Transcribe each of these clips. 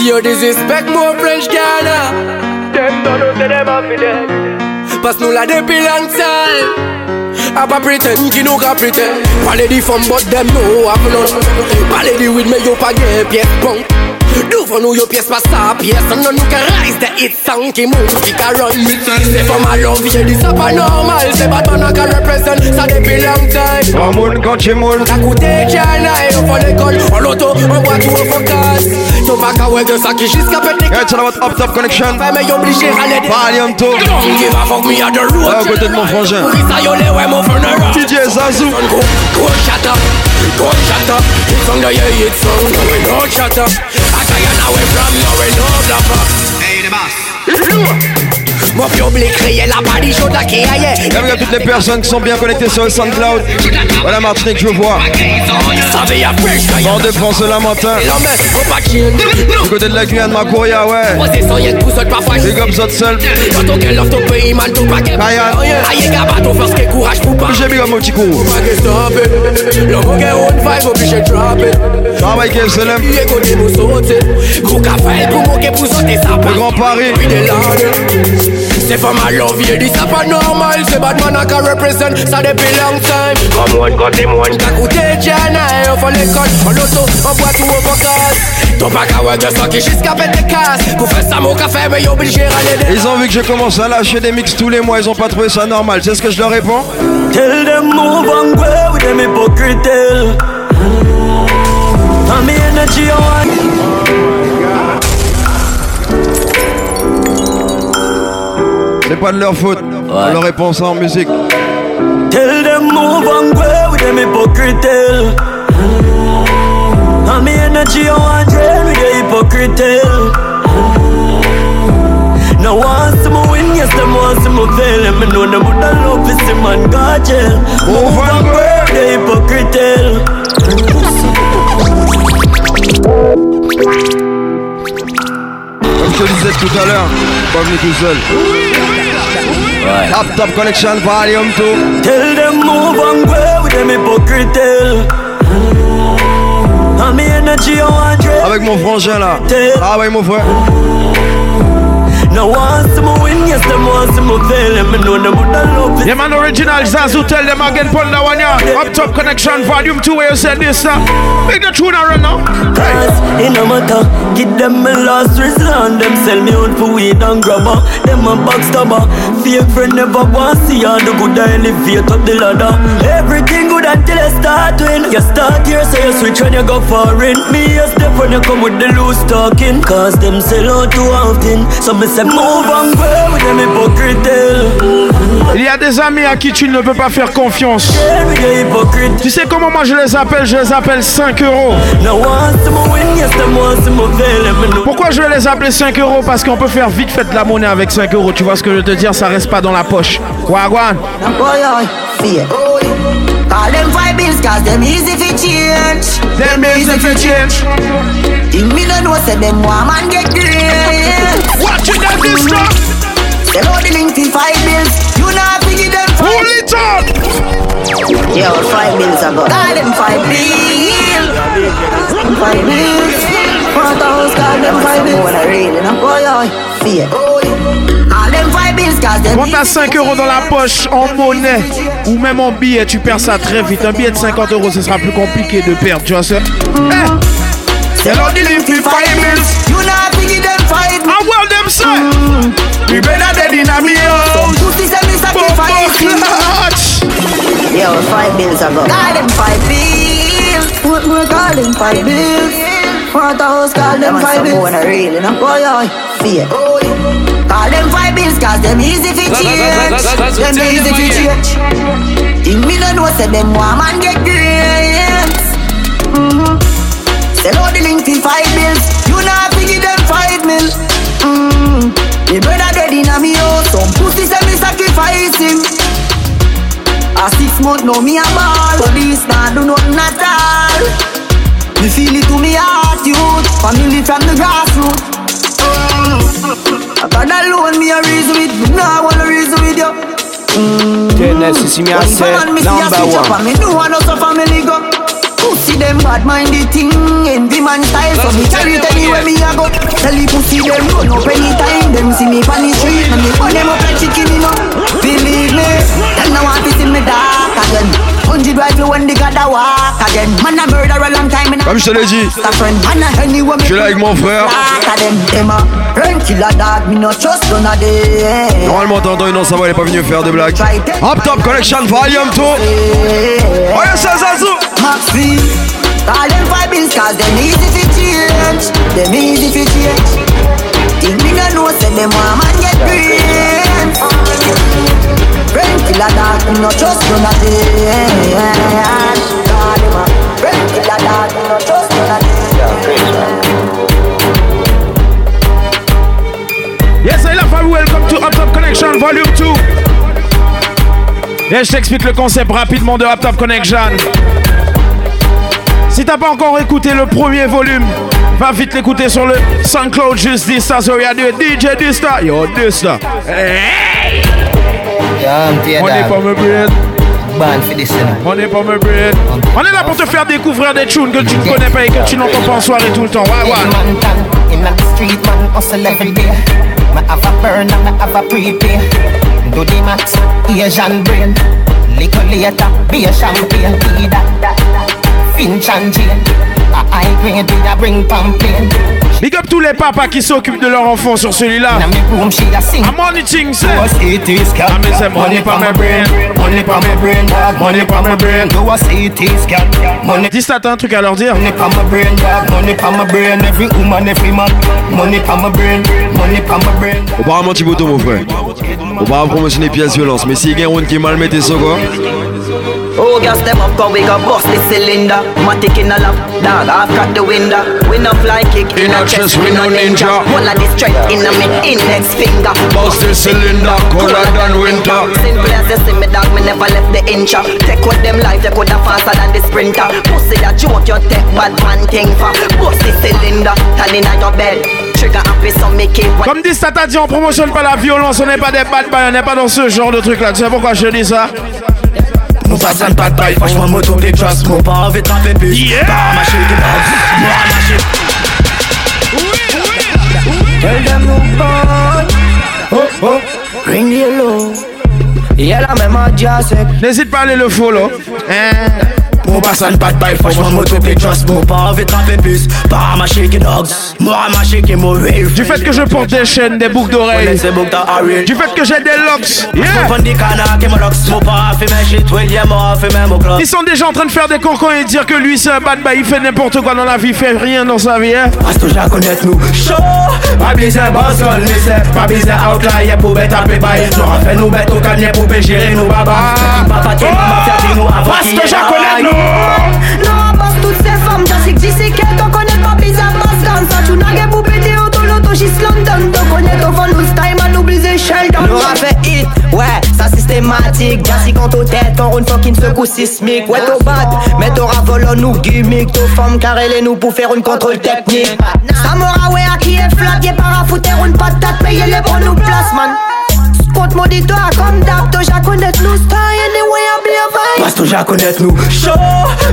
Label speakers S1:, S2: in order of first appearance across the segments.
S1: See you disrespect more French Ghana. Ah. Them don't know them have dead. Pass nous la depuis long time. I pas pretend, qui nous ka pretend. Parler di femme, but them no have none. Parler di with me, yo pas get pièce punk. Do for nous, yo pièce pas ça, pièce. Non, nous ka rise the hit song qui move, qui ka run. C'est for my love, yeah, this a pas normal. C'est Batman a ka represent, ça depuis long time.
S2: Moule, quand tu moules.
S1: T'as coûté China, yo for l'école. En auto, en voiture, en focus. Yo pas ka ouais que ça qui jusqu'à péter.
S2: Yeah, it's all about Up Top Connection.
S1: Mais yo obligé à l'aider.
S2: Valium to.
S1: Don't give a fuck me at the road.
S2: À côté de mon frangin.
S1: Ça, yo les ouais, mon funeral.
S2: DJ Xaxou.
S1: Go, go shut up, go shut up. It's on the yeah, it's on. We no shut up. I tell you we from, no, we no bluffer. Hey, the boss. Mon public criait la balle chaude à qui aille.
S2: Bienvenue à toutes les personnes qui sont bien connectées sur le SoundCloud. Voilà Martinique, je vois. De France, Lamentin. Du côté de la Guyane, Macouria, ouais. Big up Zot Self. Kayan. J'ai big up mon petit coup. Travail KSLM. Le Grand Paris.
S1: C'est for my love, yeah, this a normal C'est bad man a can represent, ça depuis long time. Come on, got him one. T'as coûté Jana, on fait l'école On l'auto, on boit tout au focus Ton pas qu'à ouais de ça qui jusqu'à péter casse Pour faire ça mon café, mais y'a obligé à aller
S2: Ils ont vu que je commence à lâcher des mix tous les mois, ils ont pas trouvé ça normal. C'est ce que je leur réponds?
S3: Tell them move and
S2: pas de leur faute. On leur répond ça en musique.
S3: Tell them move and with them hypocrite I'm energy on drain with the Now win, yes, them want some fail. And me know them would love to see man go jail Move and go with the hypocrite
S2: Comme je te disais tout à l'heure, pas venu tout seul. Top Connection Volume 2.
S3: Tell them move and go with them hypocrite I'm energy on
S2: Avec mon frangin là. Ah ouais mon frère.
S3: Now want some win, yes, them want some fail And me know them would love to
S4: Yeah, man, original Xaxou, tell them again, pull that one, yeah. Up top connection, volume 2, where you said this uh, now. Make the tune run now.
S3: Cause it no matter Give them my last resort Them sell me out for weed and grabber Them a backstabber Fake friend never want see all the good I elevate up the ladder Everything good until you start win. You start here so you switch when you go foreign. Me a step when you come with the loose talking. Cause them sell out too often. So me say move and go with them hypocrite.
S4: Il y a des amis à qui tu ne peux pas faire confiance.
S3: with the hypocrite.
S4: Tu sais comment moi je les appelle? Je les appelle 5 euros. Pourquoi je vais les appeler 5 euros? Parce qu'on peut faire vite fait de la monnaie avec 5 euros. Tu vois ce que je veux te dire? Ça reste pas dans la poche. Wagwan.
S5: Boy, oi, fear. Call them five bills, cause them easy fi change.
S4: Them easy fi change.
S5: In me no know, say them want man get great.
S4: Watch it that this stuff.
S5: They know the link fi five bills. You not fi give them five.
S4: Pull it up.
S5: Yo, five bills ago. Call them five bills. Five bills. Want a house, call them five bills. What I really know, boy, oi, fear.
S4: Quand t'as 5 euros dans la poche en monnaie ou même en billet, tu perds ça très vite. Un billet de 50 euros, ce sera plus compliqué de perdre. Tu vois ça Eh,
S5: give them five
S4: I will them say. We better dead in a me house.
S5: Pussy say me sacrifice him.
S4: Clutch.
S5: Yo, five bills ago. Call them five bills. What them five bills? Want a house, call them five bills. Wanna really know? Boy, oi, fear. Call them five bills, cause them easy fi change. Them easy fi change. In me no know, say them want man get grades. Mm-hmm. Say no the link fi five bills. You not fi give them five mil. Mm. The brother dead in a me house. Some pussy say me sacrifice him. A six month now me a ball Police nah do nothing at all Me feel it to me heart youth Family from the grassroots. I got alone me a reason with Me nah wanna reason with you. Mm.
S6: Tennessee, see me I
S5: When
S6: say
S5: man me see a
S6: number one.
S5: And me know I know so family go. Pussy them bad mind the thing? Envy man style so me carry it anywhere me a go. Tell the pussy them run up anytime. Them see me on the street and me put them up like chicken you know. Believe me, them no want to see me dark again. Hundred rifle when they got walk again. Man a murder a long time
S7: Comme je te l'ai dit. Je suis là avec mon frère. Normalement t'entends une ça va elle est pas venue faire des blagues. Up Top Connection Volume 2 Oh yes, Maxi. Call them five bills cause them easy to change. Them easy to change. Think me no know say them want man get green
S4: Yes, I love you. Welcome to Up Top Connection Volume 2. Et je t'explique le concept rapidement de Up Top Connection. Si t'as pas encore écouté le premier volume, va vite l'écouter sur le SoundCloud juste Dista sur Radio DJ Dista. Yo, Dista. Hey! On est pas me bread. On est pas me bread. On est là pour te faire découvrir des tunes que tu ne connais pas et que tu n'entends pas en soirée tout le temps. Ouais, ouais. In the street, man, hustle every day. Me have a burn and me have a prepay. Do the max, Asian brain. Little later, be a champagne. Finch and Jane. Big up tous les papas qui s'occupent de leur enfant sur celui-là. I'm on money things. Money pa my brain, money pa my brain, money pa my brain. Do a CT scan. Money. Dis t'as un truc à leur dire. Money pa my brain, money pa my brain. Every woman, every man. Money pa my brain, money pa my brain.
S7: Auparavant Thibaut mon frère. On va promotionner pièces violence, mais si y a un qui mal met ça quoi.
S5: Oh, gas them up, cause we got bust the cylinder. Matic in a lap, dog, I've got the window. We no fly kick in, in a chest, we no ninja. One of the strength in a me index finger.
S7: Bust the cylinder, colder than winter.
S5: Simple as you see me, dog, me never left the inch. Take with them life, you coulda faster than the sprinter. Pussy that joke, you take bad man thing for. Bust the cylinder, turning on your bed.
S4: Comme dit Tata dit, on promotionne pas la violence, on n'est pas des bad boys, on n'est pas dans ce genre de truc là. Tu sais pourquoi je dis ça? Mon passant pas de bail, franchement moto des traces Mon pas avait tapé plus yeah. Bah, pas mâché des balles, moi mâché Girl them look bad Oh oh. Ring the low Et elle a même adjacent N'hésite pas à aller le follow. Hein mon personne pas de bail, franchement, moi tout trust, mon pas envie de taper plus. Pas ma shaky dogs, moi ma shaky mon rave. Du fait que je porte des chaînes, des boucles d'oreilles. Du fait que j'ai des locks, yeah. Ils sont déjà en train de faire des concons et dire que lui c'est un bad boy, il fait n'importe quoi dans la vie, il fait rien dans sa vie, hein. Parce que j'ai connais nous. Show, pas besoin boss on lycée, pas besoin outlier pour bête à bail. J'aurais fait nous bête au canier pour gérer nos babas. Papa, tu m'as fait nous avant. Parce que j'ai connais nous.
S8: Non, on a toutes ces femmes, j'ai six dix et quelques ton connais bizarre, on s'en va, tu n'as pas eu de pété, on a tout le temps, on a tout fond, on a
S5: tout le temps, on a on a tout ravé, ouais, ça systématique, j'ai six au tête, on a fucking le sismique, ouais, tobot, mette au ravelon, nous, gimmick, tobot, on a tout fait, car elle est nous pour faire une contrôle technique,
S8: ça m'aura, ouais, qui est flagué, parafoutez, on passe patate, table, les est bon, nous, placement, sport, maudit, toi, comme d'hab, je connais, nous, toi,
S4: elle que j'ai connaître nous. Chaud,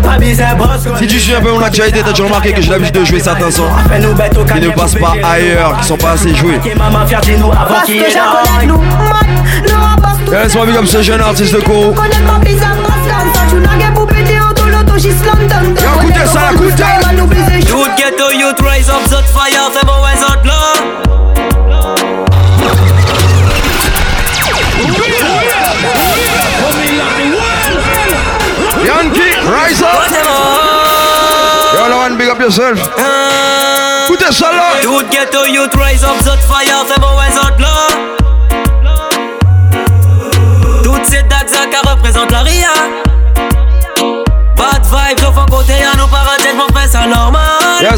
S4: pas bizarre, boss
S7: Si tu suis un peu mon actualité, t'as déjà remarqué que j'ai l'habitude de jouer certains sons. Qui ne passent pas ailleurs, qui sont pas assez joués. Laisse-moi big comme ce jeune artiste de Koro. Écoutez ça, écoutez
S9: Youth ghetto, youth rise up, zot fire, fais mauvais autres là
S7: rise up. You're the one, big up yourself. Uh, Put this along.
S9: Youth ghetto, youth rise up, zot fire, c'est bon, ouais, zot là. Toutes ces dates, Zaka représente la RIA. Bad vibe, sauf en côté, y'a nos paradis, mon frère, c'est normal.
S7: Y'a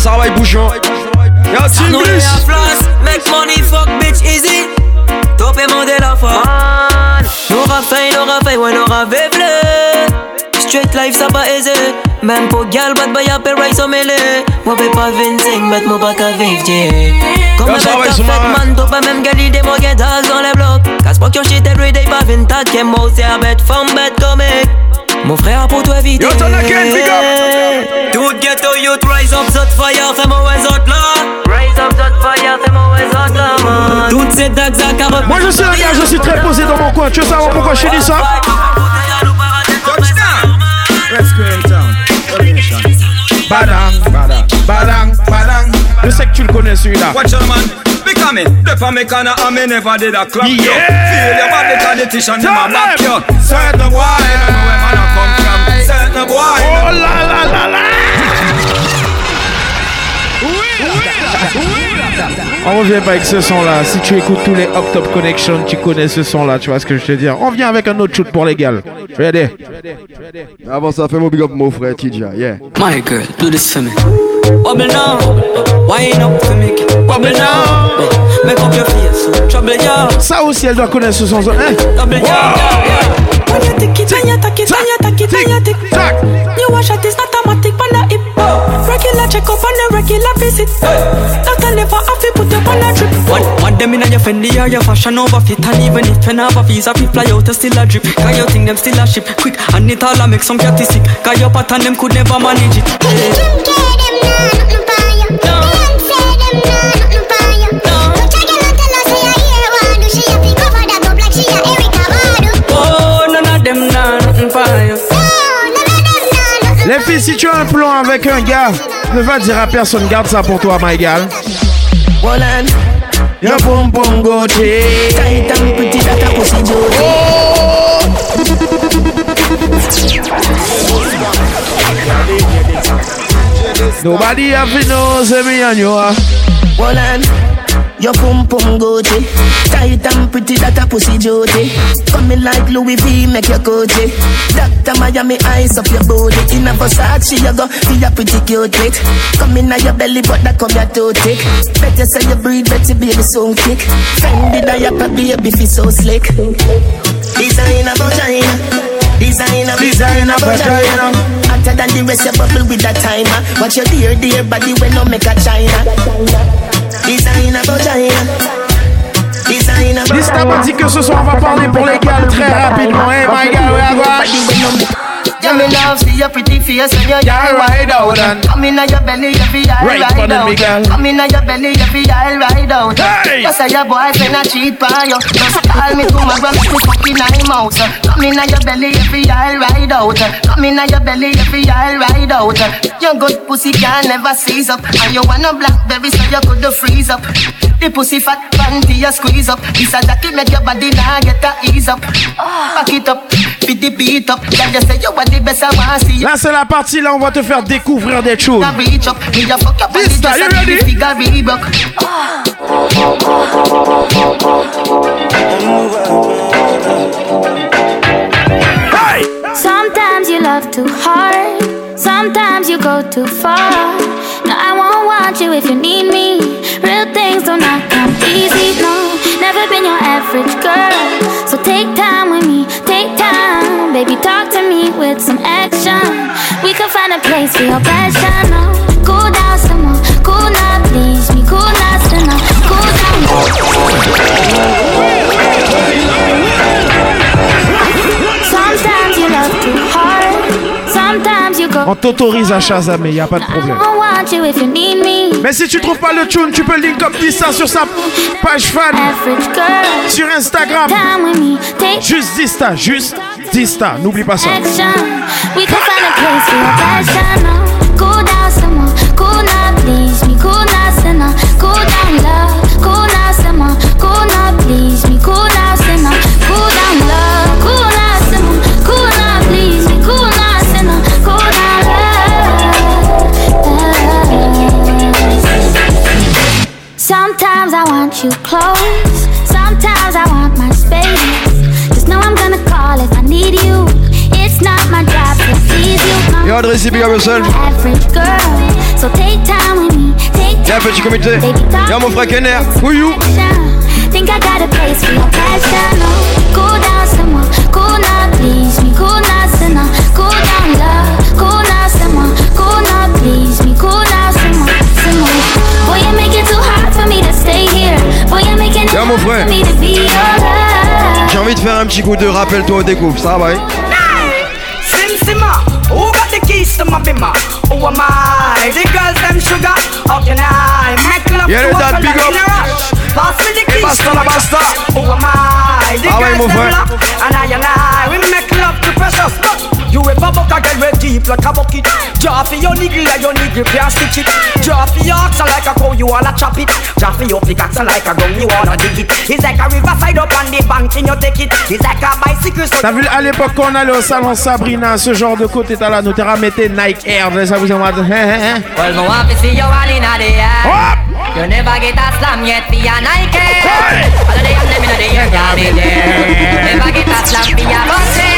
S7: team bliss.
S9: Make money, fuck bitch, easy. Topé, mon ah. ouais. Straight life ça pas aisé Même pour gal bad boy appelle rise au mêlé Moi fais pas 25 mais moi pas qu'à vivre Comme un bête fait man T'as pas même gali des mots dans les blocs Casse pas que shit every day pas 20 tac Et moi c'est un bête femme bête comique
S10: Mon frère pour toi éviter.
S9: Yo, t'en as qu'un, big up.
S10: Tout ghetto youth, rise up, zot fire, fais mauvais autres là. Rise up, zot fire, fais mauvais autres là, man. Toutes ces dagues à carottes.
S4: Moi je suis un gars, je suis très posé dans mon coin. Tu veux savoir pourquoi je dis ça?
S9: Let's in town.
S4: Badang, badang, badang, badang. Je sais que tu le connais celui-là.
S9: Watch out, man. Coming. The corner and me never did a clap you.
S4: Yeah.
S9: Feel your body cause the tissue
S4: Tell
S9: never back
S4: them.
S9: you. Certain boy, I don't know where man I come from. Certain.
S4: Oh là là là là On revient pas avec ce son là. Si tu écoutes tous les Up Top Connection, tu connais ce son là. Tu vois ce que je te dire. On vient avec un autre shoot pour les gars. Ready?
S7: Avant ça, fais mon big up, mon frère TJ, yeah.
S10: My girl, do this for me. Bubble now, wine up for me? Bubble now, make up your face. Trouble ya.
S4: Ça aussi, elle doit connaître ce son. Hein?
S10: Double ya, yeah, yeah. When you tick it, when you tack it, when you tack it, when you tick.
S4: Tac.
S10: You wash it, it's not automatic, but the hip. Regular check up regular visit. Doctor never have to put you on a trip. One, one them in your Fendi or your fashion over fit, and even if you never visa, fi fly out, you still a drip. Cause you think them still a ship quick, and it all a make some catty sick. Cause your pattern them could never manage it. Yeah. Oh,
S4: Filles, si tu as un plan avec un gars, ne va dire à personne, garde ça pour toi, my gal.
S11: Wallan,
S4: Your pum pum go
S11: tight and pretty that a pussy jody.
S4: Nobody have to know, say me and you are.
S11: Your pum pum goatee. Tight and pretty that a pussy jody Coming like Louis V make your coatee Dr. Miami eyes up your body In a Versace you go feel your pretty cute it Come in your belly but that come your toe tick Better say you breathe better baby so kick. Fendi diaper baby feel so slick. Designer vagina Designer, designer vagina Hotter than the rest you bubble with that timer. Watch your dear dear body when no make a china. Designer vagina Designer
S4: Lista m'a dit que ce soir on va parler pour les gars très rapidement. Hey my we are going.
S11: Yeah, me love see your pretty face and your
S4: Yeah, ride out and
S11: Come in your belly, every eye
S4: Right
S11: ride out.
S4: Miguel.
S11: Come in your belly, every eye ride out.
S4: Hey!
S11: Just say your boyfriend a cheat by you. Just call me tomorrow, me fucking eye out. Come in your belly, every eye ride out. Come in your belly, every eye ride out. Your good pussy can never seize up, and you want a blackberry so you could freeze up. The pussy fat panty you squeeze up. This a jacket make your body now get a ease up. Pack it up, fit the beat up. Yeah, you say you are the best I want.
S4: Là, c'est la partie là, on va te faire découvrir des
S11: up
S4: This time, you ready? Hey!
S12: Sometimes you love too hard, sometimes you go too far. No, I won't want you if you need me. Real things do not come easy, no. Never been your average girl. So take time with me, take time. Baby, talk to me with some action. We can find a place for your passion, no. Cool down some more, cool now, please me, cool now, still now, cool down. Sometimes you love too hard, sometimes you go.
S4: On t'autorise à chasamer, y a pas de problème. Mais si tu trouves pas le tune, tu peux link up ça sur sa page fan sur Instagram.
S12: With me, take
S4: Juste Dysta, n'oublie pas ça.
S12: action. We can find a
S7: Y'a un petit comité. Y'a mon frère Kenner. Who you? J'ai envie de faire un petit coup de rappelle-toi au découvre, ça va?
S13: East to Mabima. Who am I? The girls them sugar. How can I make love
S7: yeah,
S13: to
S7: a
S13: big
S7: up.
S13: Pass me the keys
S7: basta la basta.
S13: Who am I? The girls them eh? love. And I and I, we make love to precious. You ever fuck a girl with deep like a bucket? Draw for your niggle like your niggle can't stitch it. Draw for your ox like a cow, you wanna chop it. Draw for your pickaxe like a gun, you wanna dig it. It's like a riverside up on the bank, and you take it. It's like a bicycle.
S4: T'as vu à l'époque quand on allait au salon Sabrina, ce genre de côté t'as là, nous Nike Air, ça vous en Well,
S14: no want to see you all in the air. You never get a slam yet Nike. All in the air. Never get a slam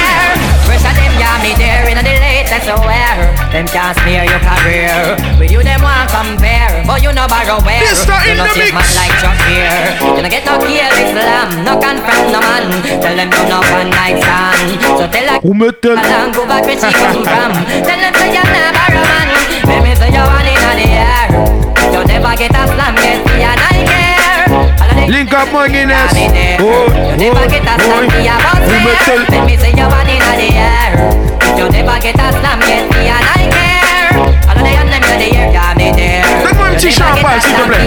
S14: me there in the latest wear. Them can't smear your career. With you, them want compare. But you know borrow where. You know take man like Chuck here. You know get no kill Islam. No confront no man. Tell them you know one night stand. So tell her.
S4: Who me tell?
S14: Go back where she come from. Tell them say you're not borrow man. Let me say you're one in the air. You never get a slam, get me and I care.
S4: Link up my Guinness.
S14: Oh, you never get a slam, me a boss Let me say you're one in the air air. You never get a slam yet, me and I care. All of the and them in the air, yeah, me there.
S4: Donne-moi un petit champagne, s'il te plaît.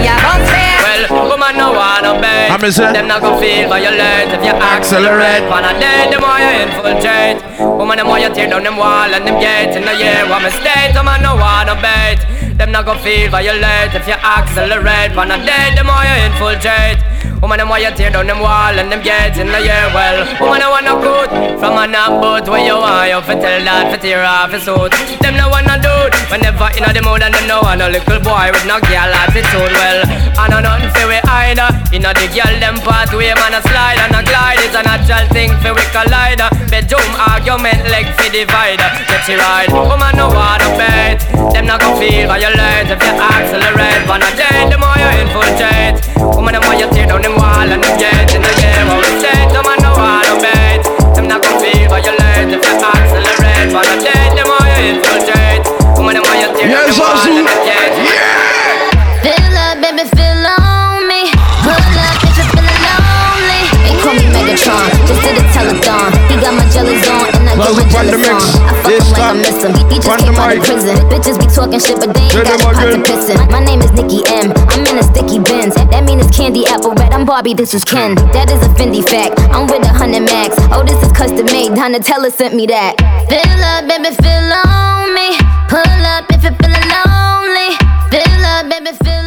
S14: Well, woman no wanna bed.
S4: I'm say.
S14: Them not gonna feel violent if you accelerate. Wanna dead, the more you infiltrate. Woman, the more you tear down them wall and them gates in the year. What mistake, woman no wanna bait. Them not gonna feel violent if you accelerate. Wanna dead, the more you infiltrate. Woman, them why you tear down them wall and them gates in the year. Well, woman, I wanna good from a boat where you want you fi tell that fi tear off his suit. Them no wanna do it whenever inna the mood and them no want a little boy with no girl attitude. Well, I know nothing fi we either. Uh, inna the girl them pathway man a slide and a glide is a natural thing fi we collide. Uh, bedroom argument leg fi divide. Uh, get it right, woman no wanna bet. Them not gon' feel violent if you accelerate. Wanna date the more you infiltrate. Woman them why you tear down them wall and them gates in the game. What we say, no man no wanna bet. Them not gon' feel violent if you accelerate. Wanna date the more you infiltrate. Woman them why you tear down them wall and them gates.
S15: Yeah. Fill up, baby, fill on me. Pull up if you're feeling lonely. They call me Megatron, just did a telethon. He got my jellies on and I get my jealous on. I fuck him like I miss him. He just came out of prison. Bitches be talking shit, but they ain't got a pissin'. My name is Nicki M. I'm in a sticky Benz. That mean it's candy apple red. I'm Barbie, this is Ken. That is a Fendi fact. I'm with a hundred max. Oh, this is custom made. Donatella sent me that. Fill up, baby, fill on me. Pull up if you're feeling lonely. Fill up, baby, fill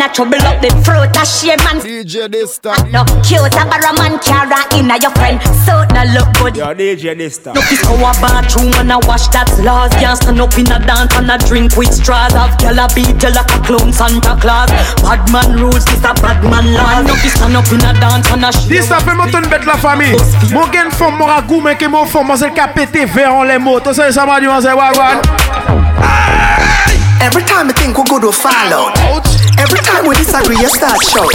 S6: hide and a trouble up them throat A shame man
S16: DJ Dysta
S6: No cute a barra man carry inna your friend. So no look good.
S17: Yo DJ Dysta
S6: No kiss our bathroom and a wash that's laws. Can't stand up in a dance and a drink with straws. Have gyal a beat you like a clown Santa Claus Bad man rules this a bad man laws. No kiss stand up in a dance and a shit
S4: Dis ça fait mon bête la famille. Mon gain femme mon ragou mais que mon femme moi c'est pété vers en les mots. Tu sais ça m'a dit moi c'est wagwan. Ah!
S11: Every time I think we go to fall out. Every time we disagree, you start shout.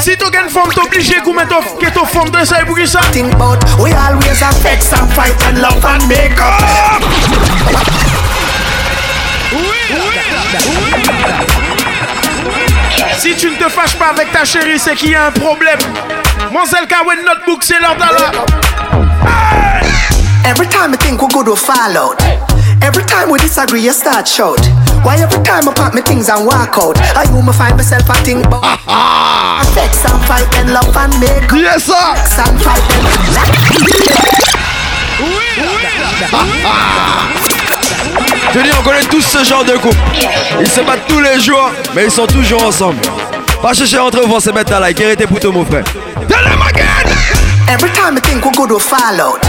S4: Si tu gain femme t'obligé qu'on mette que ton femme de ça pour qui ça.
S11: Think about we always have sex and fight and love and make up.
S4: Si tu ne te fâches pas avec ta chérie, c'est qu'il y a un problème. Monselle Kawen Notebook, c'est l'heure d'aller.
S11: Every time I think we go to fall out. Every time we disagree, you start shout. Why every time I pack my things and walk out? I you me find myself a think about sex and fight and love and make up.
S7: Yes, sir.
S11: Sex and fight
S7: Je dis, on connaît tous ce genre de couple. Ils se battent tous les jours, mais ils sont toujours ensemble. Va chercher entre vous, c'est mettre ta like. Arrêtez pour tout, mon frère. Tell them again!
S11: Every time I think we're good, we fall out.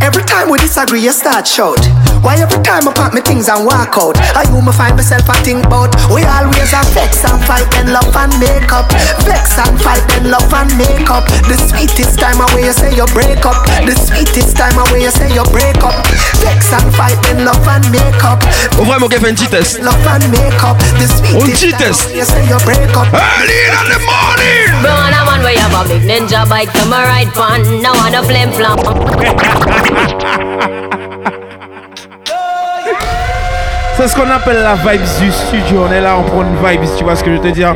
S11: Every time we disagree, you start shout. Why every time I pack my things and walk out? I you me find myself I think about. We always have vex and fight and love and make up. Vex and fight and love and make up. The sweetest time away you say you break up. The sweetest time away you say you break up. Vex and fight and love and make up.
S7: Au vrai, mon gars, fait un petit test.
S11: Love and make up. The
S7: sweetest time
S11: away you say you break up.
S7: Early in the morning.
S18: Burn a man where you have a big ninja bike to my right pan. Now I don't flame flam.
S4: C'est ce qu'on appelle la vibes du studio. On est là, on prend une vibes, tu vois ce que je te dis. En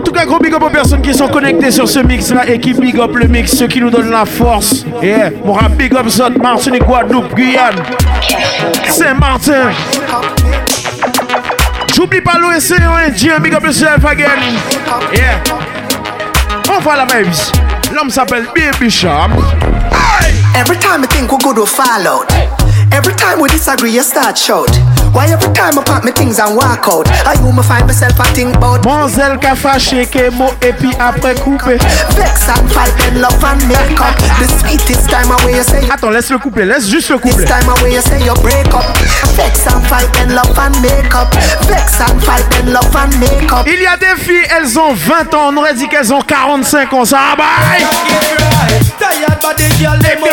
S4: tout cas, gros big up aux personnes qui sont connectées sur ce mix là et qui big up le mix, ceux qui nous donnent la force. Yeah. mon rap big up Zot, Martinique, Guadeloupe, Guyane, Saint-Martin. J'oublie pas l'OSC, Indien, big up yourself again. Yeah. On la vibes. L'homme s'appelle Baby Sharp.
S11: Every time I think we're good, we fall out. Every time we disagree, you start shout. Why every time I pack my things and walk out? I you me find myself I think about.
S4: Monzel ka fâché que mo et puis après coupé.
S11: Vex and fight and love and make up. The sweetest time away you say.
S4: Attends, laisse le couplet, laisse juste le couplet.
S11: This time away you say you break up. Vex and fight and love and make up. Vex and fight and love and make up.
S4: Il y a des filles, elles ont 20 ans, on aurait dit qu'elles ont 45 ans. Ça bye.
S13: Tired body girl, let me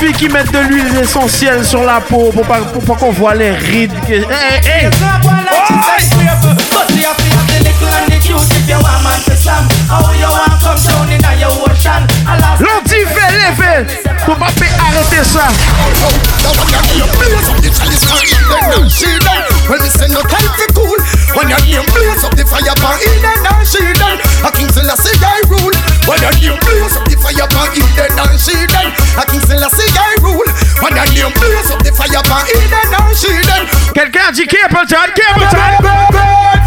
S13: out that
S4: Big up les filles qui mettent de l'huile essentielle sur la peau pour pas, pour pas qu'on voit les rides. Que... Hey, hey. Lever pour pas arrêter ça.
S19: Well, me say no time for cool When your name blaze up the fire pan Eden and Shiden A King Selassie I rule When your name blaze up the fire pan Eden and Shiden A King Selassie I rule. When your name blaze up the fire pan Eden and Shiden
S4: Quelqu'un dit Capleton, Capleton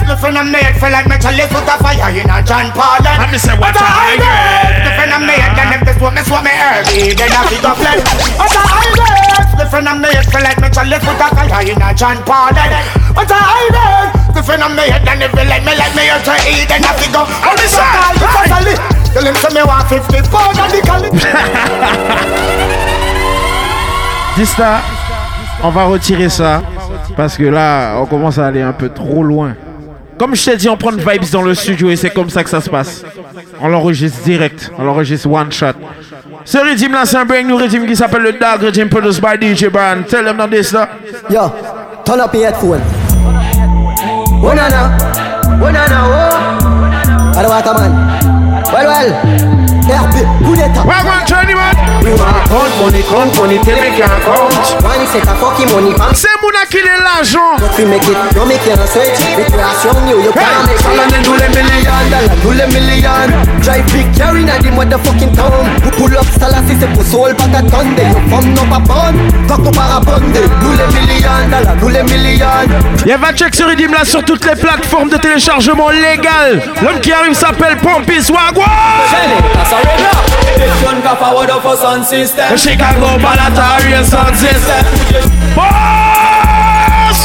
S13: Listen, I'm made for like metal, let's put a fire in a John Paul
S4: Let me say what I
S13: get Listen, I'm made, then if this what me swap me early Then I pick up lead What I get Listen, I'm made for like metal, let's put a fire in a John Paul. What I get Listen, I'm made, then if you let me, let me out to eat Then I pick up. What is that? Tell him to me want 50 pound and the cali
S4: Dista, on va retirer ça parce que là, on commence à aller un peu trop loin. Comme je t'ai dit, on prend une vibes dans le studio et c'est comme ça que ça se passe. On l'enregistre direct, on l'enregistre one shot. Ce rythme là, c'est un brand new rythme qui s'appelle le Dark Rhythm produced by DJ Brand. Tell them that this là.
S5: Yo, turn up your headphone. Oh na na, oh na na, oh. Alawata man. Well well. RP, coup d'état.
S4: Wagwan Johnny man.
S5: We want count money, count money till we can't count. One set a fucking money bank.
S4: C'est mon qui est l'argent.
S5: But we make it, no make it a. Recreation you, you can't make it. And do the million dollar, do the million. Drive big carry na the motherfucking town. Pull up Salassi, c'est pour soul pas t'attendre. You from no papon, coco parabonde. Do the million dollar, do the million.
S4: Y'a va check ce rythme là sur toutes les plateformes de téléchargement légal. L'homme qui arrive s'appelle Pompis Wagwan.
S13: The
S4: Chicago Planetarium Sound System. Boss!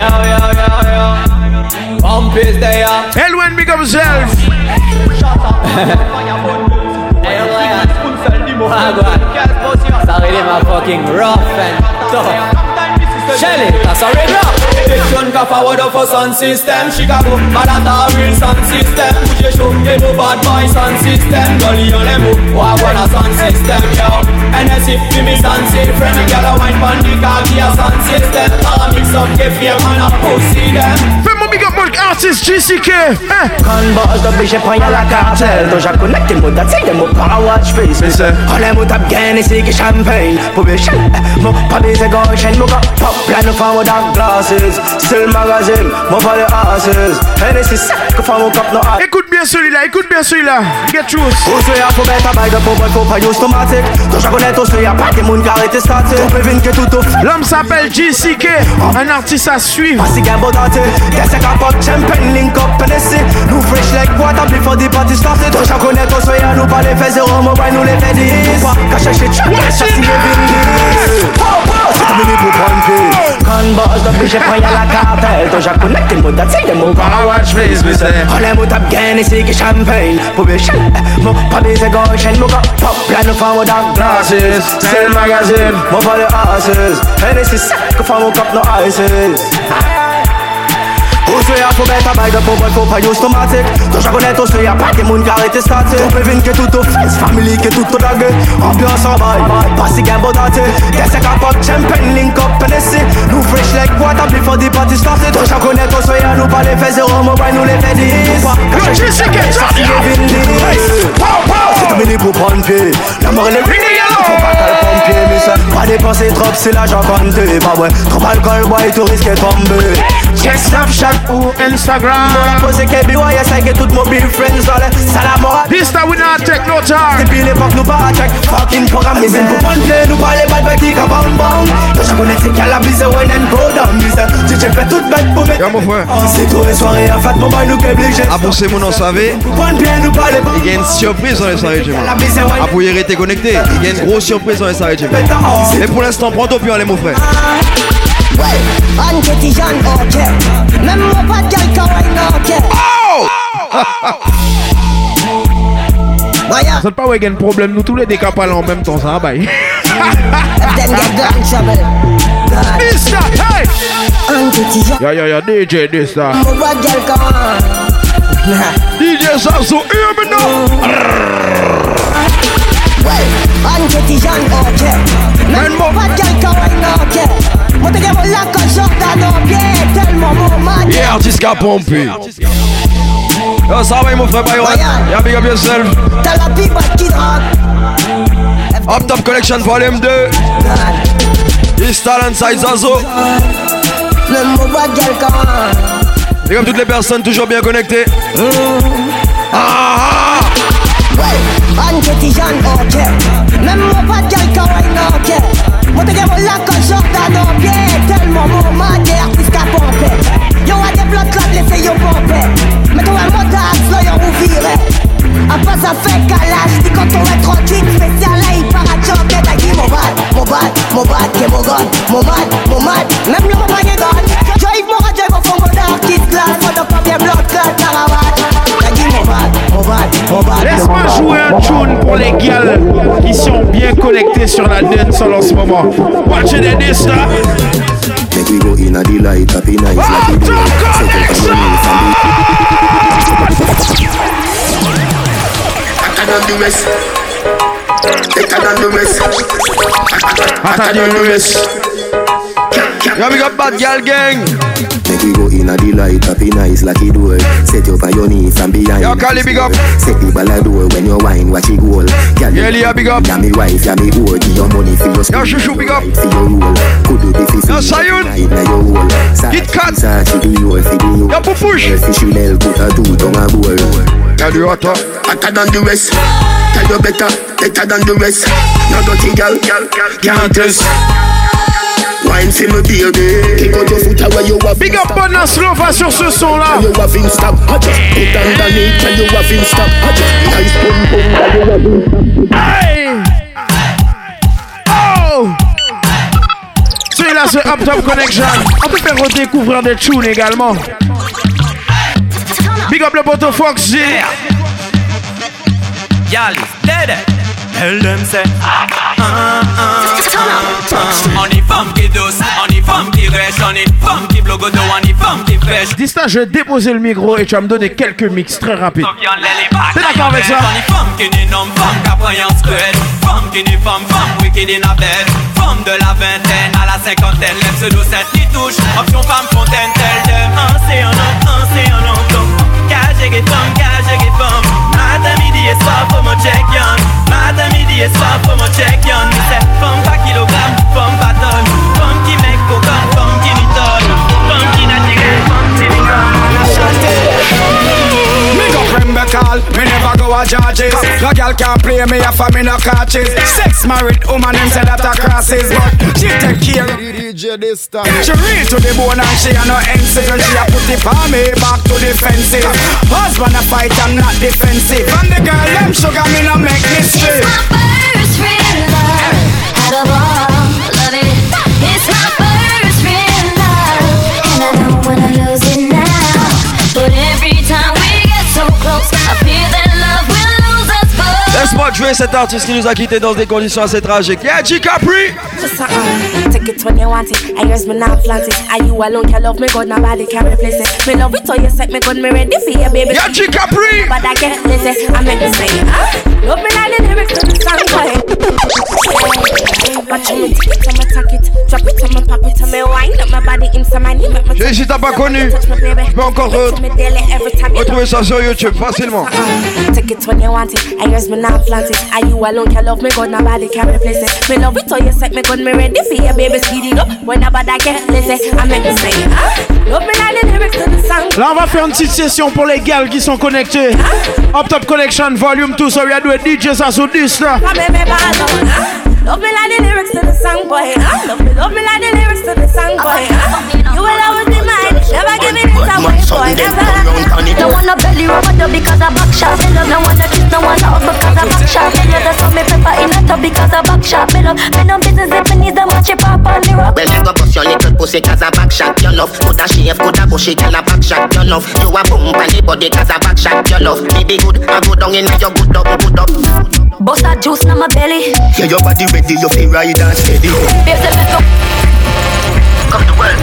S13: Yo, yo, yo, yo. Pump is there.
S4: Elwen big up
S13: and tough. Shelly, that's a red rock. This one got forward of a sound system. Chicago, but that's a real sound system. Push your show, get no bad boy sound system. Gully on them, walk on a sound system, yo. And as if you miss sound system, friend, you gotta wine pon the car, a sound system. I'll mix up, get fear, man, a pussy them.
S4: Fais-moi big up mon artiste JCK. Hein?
S20: Conboss de biche prend la cartel. Donc j'ai connecté le mot d'attaque de watch face. On aime au top gain et c'est que champagne. Pour biche, mon pas baiser gauche, mon gars pop. Plan no forward dark glasses Still magazine, move for the asses Hennessy set que femme au cap no
S4: Écoute bien celui-là, écoute bien celui-là. Get truth.
S20: Ose a bail de pour boy faut pas use automatique. Donc j'en connais tous y'a pas que moun qui arrête statique. On peut venir que tout off.
S4: L'homme s'appelle JCK, un artiste à suivre.
S20: Pas si gain bon daté. Qu'est-ce qu'un pop champagne link up fresh like water before the party started. Donc j'en connais tous y'a nous pas les faits zéro mobile nous les faits 10. Cache chez tu, cache si de biche prend y'a la cartel. Donc connais que le date c'est des mots.
S4: Para watch face, me say.
S20: On les mots tap gain ici qui champagne. Pour biche, eh, mon pas baiser gauche, mon gars pop plein de femmes dans glasses.
S4: C'est le magazine.
S20: Mon pas les asses. And it's sec que femme au cap no ices. Ose a faut mettre bail de pour boy faut pas use automatique Donc j'en connais tous y'a pas que moun arrête statique. On peut venir que tout fils, family que tout au dague Ambiance en bail, pas si gain bon daté Qu'est-ce pop champagne link up NSC Nous fresh like water before the party started. Donc j'en connais tous y'a nous pas les faits zéro mobile nous les faits 10 Cache chez c'est que ça si les villes C'est terminé pour prendre pied L'amour et les faut pas qu'elle pompier mais ça Pas dépenser trop c'est l'argent compté Pas ouais, trop alcool boy tout risque de tomber
S4: Check Snapchat ou Instagram.
S20: Pose KB, ouais, y'a ça que toutes mobile friends, allez, salam
S4: This time we not take no time.
S20: Depuis l'époque, nous pas check, fucking programme, mais pour play, nous pas les bad qui ka bam. Donc je connais qu'à la bise, when and go down, bise. Tu te fais toute bête pour mettre.
S7: Frère.
S20: C'est tous les soirées, en fait, mon boy, nous qu'est obligé.
S7: Ah mon nom, savez? Il y a une surprise dans les soirées, Jimmy. Ah, pour y rester connecté. Il y a une grosse surprise dans les s'arrêter. Mais pour l'instant, prends ton pied en les frère.
S5: Pas de
S4: il y a un problème, nous tous les décapalons en même temps, ça bail. DJ. DJ
S5: Jean. Même pas de. Moi Jordan Tellement mon man
S7: Yeah, artiste pompé. Yo, ça va, mon frère Byron. Yeah, big up yourself.
S5: T'as la qui drop
S7: Up Top Collection Volume 2. This talent side Zazo.
S5: Même de
S7: toutes les personnes toujours bien connectées. Ah, ah.
S5: Ouais, Anke Jean, ok. Même moi pas de gueule quand ok. Moi te gagne la colle Jordan pied Tellement mon man, des artistes Yo a des blocs là, laissez yo pomper Mais toi un motard, là yo vous virez A pas ça fait calage, dis quand on est tranquille Spécial là, il part à jump, t'as dit mon bad, mon bad, mon bad, qu'est mon god Mon bad, mon bad, même le mon panier god J'arrive mon radio, mon mon artiste là pas bien caravane
S4: Laisse-moi jouer un tune pour les gars qui sont bien connectés sur la dance en ce moment. Watch the dance là.
S21: Make we go in a delight, happy night, happy day.
S11: I cannot do this. I cannot do this.
S4: I cannot do this.
S7: Yo, we got bad girl gang.
S21: Make we go in a delight, happy nice like it door. Set you on your knee from behind.
S7: Yo, Cali, big up.
S21: Set the ball a door when you wine, watch it goal. Girl,
S7: Yeah, Leah, big up.
S21: Yeah, me wife, yeah, me whore. Give your money for your
S7: Yo, Shushu, big up.
S21: For your roll. Could do the fifth.
S7: Yo, Sayun.
S21: Now your hole.
S7: Kit Kat.
S21: Sachi, the your for the you.
S7: Yo, Pupush.
S21: Fishy Nell, put a two tongue a goal.
S7: Yeah, the hotter.
S11: Hotter than the rest. Tell you better, better than the rest. No dirty girl, can't test. Wine for me baby. Kick out your foot away, you have
S4: Big up Slova sur ce son là.
S11: You have in stop. I just put underneath. Tell you have in stop. I just nice pum pum. Tell you have in stop.
S4: Hey! Oh! Celui-là c'est Up Top Connection. On peut faire redécouvrir des tunes également. Big up le poteau Fox G.
S22: Y'all is dead. Tell them say ah, ah, ah, On y funky douce, on y funky rêche, on y funky blogodo, on y funky fraîche.
S4: Dista, je vais déposer le micro et tu vas me donner quelques mix très rapides. T'es d'accord avec ça?
S22: On y funky ni nom, femme qu'apprend spread. Funky ni femme, femme wicked in a bed. Femme de la vingtaine à la cinquantaine, lève ce doucette qui touche. Option femme fontaine, telle them. Un c'est un un c'est un homme. Cage et femme, cage et femme. Matin, midi et soir pour mon check young. Matin, midi et soir pour mon check young. Mais c'est pas kilogramme, femme pas tonne. Femme qui mec cocaine, femme qui m'y tonne. Femme qui n'a tiré, femme qui m'y
S13: call, me never go a charges. No girl can't play me if I'm in no catches. Sex married woman, them say that a crosses, but she take care. DJ this time. She real to the bone and she a no NC, and she a put it on me back to the fences. Husband a fight, I'm not defensive. And the girl them sugar me no make me straight.
S7: Cet artiste qui nous a quittés dans des conditions assez tragiques. Yeah, G Capri!
S23: Take it when you want it. I yours me not flaunt it. Are you alone? Can love me good, nobody can replace it. Me love it, so you set me good, me ready for you, baby.
S7: Yeah, G Capri!
S23: But I can't listen. I make me say, love me like the lyrics to the song, boy.
S7: Si t'as pas connu, peux encore re- retrouver ça sur YouTube facilement.
S23: You. Are. I to.
S4: Là, on va faire une petite session pour les gals qui sont connectés. Up Top Connection Volume 2, so we are doing là.
S23: Love me like the lyrics to the song, boy. Ah, love me, love me like the lyrics to the song, boy. You will always be mine. Never give it away, boy. Never.
S12: Don't wanna belly rubber dub because I back shot. Me love no wanna kiss, no one out because I back shot. Me love that's what me prefer in a tub because I back shot. Me love me no business if me need the match it pop on the rock.
S24: Well, you go bust your little pussy cause a back shot your love Coulda shave, coulda bushy, girl a back shot your love You a boom on the body cause a back shot your love Me be good, I go down in your good up, good up
S12: Bust that juice in my belly.
S24: Yeah, your body ready, you feel ride and steady
S12: Babes, let me go.
S24: Come to world,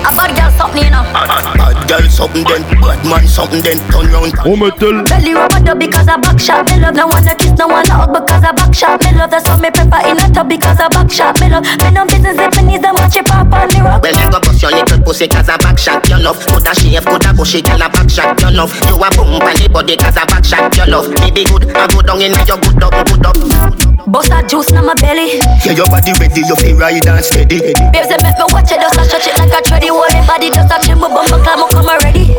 S12: A bad girl something, you know.
S24: Bad girl something then, bad man something then Turn round
S7: On oh, me tell
S12: Belly rubber dub because I back shot. Me love no wanna kiss, no wanna hug because I back shot. Me love that's what me prefer in a tub because I back shot. Me love me no business if me need the match it pop on the rock.
S24: Well, you go bust your little pussy cause a back shot your love Coulda shave, coulda bushy, girl a back shot your love You a boom on the body cause a back shot your love Me be good, I go down in your good up, good up
S12: Bust that juice in my belly.
S24: Yeah, your body ready, you feel ride and steady
S12: Babes, they make me watch it, just a stretch it like a treadie. Hold the body, just a chill, my bumper climb, come already.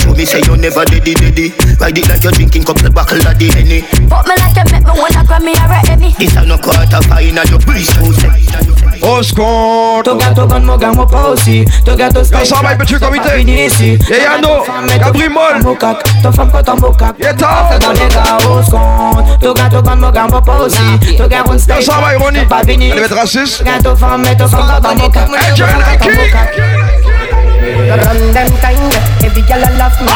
S24: Show me say you never daddy daddy Ride it like you're drinking couple buckle of the Henny.
S12: Fuck me like you make me wanna grab me a any.
S24: This a no quarter fine and you breeze too
S7: Au secours
S3: Ton gato con mo gamo pausi Ton gato
S7: Dans sa maille, petit comité. Et Yano, Gabri Moll
S3: Ton femme quand ton bocap
S7: Yeta
S3: Fais dans les gars au seconde Ton gato con mo gamo pausi Ton gars on
S7: Dans
S3: stage.
S7: Sa maille, Ronnie
S3: Pas vini
S7: Elle va être raciste.
S3: Gato femme mais ton femme quand ton bocap
S7: Hey, John Lucky
S13: Run them kind, every girl I love me.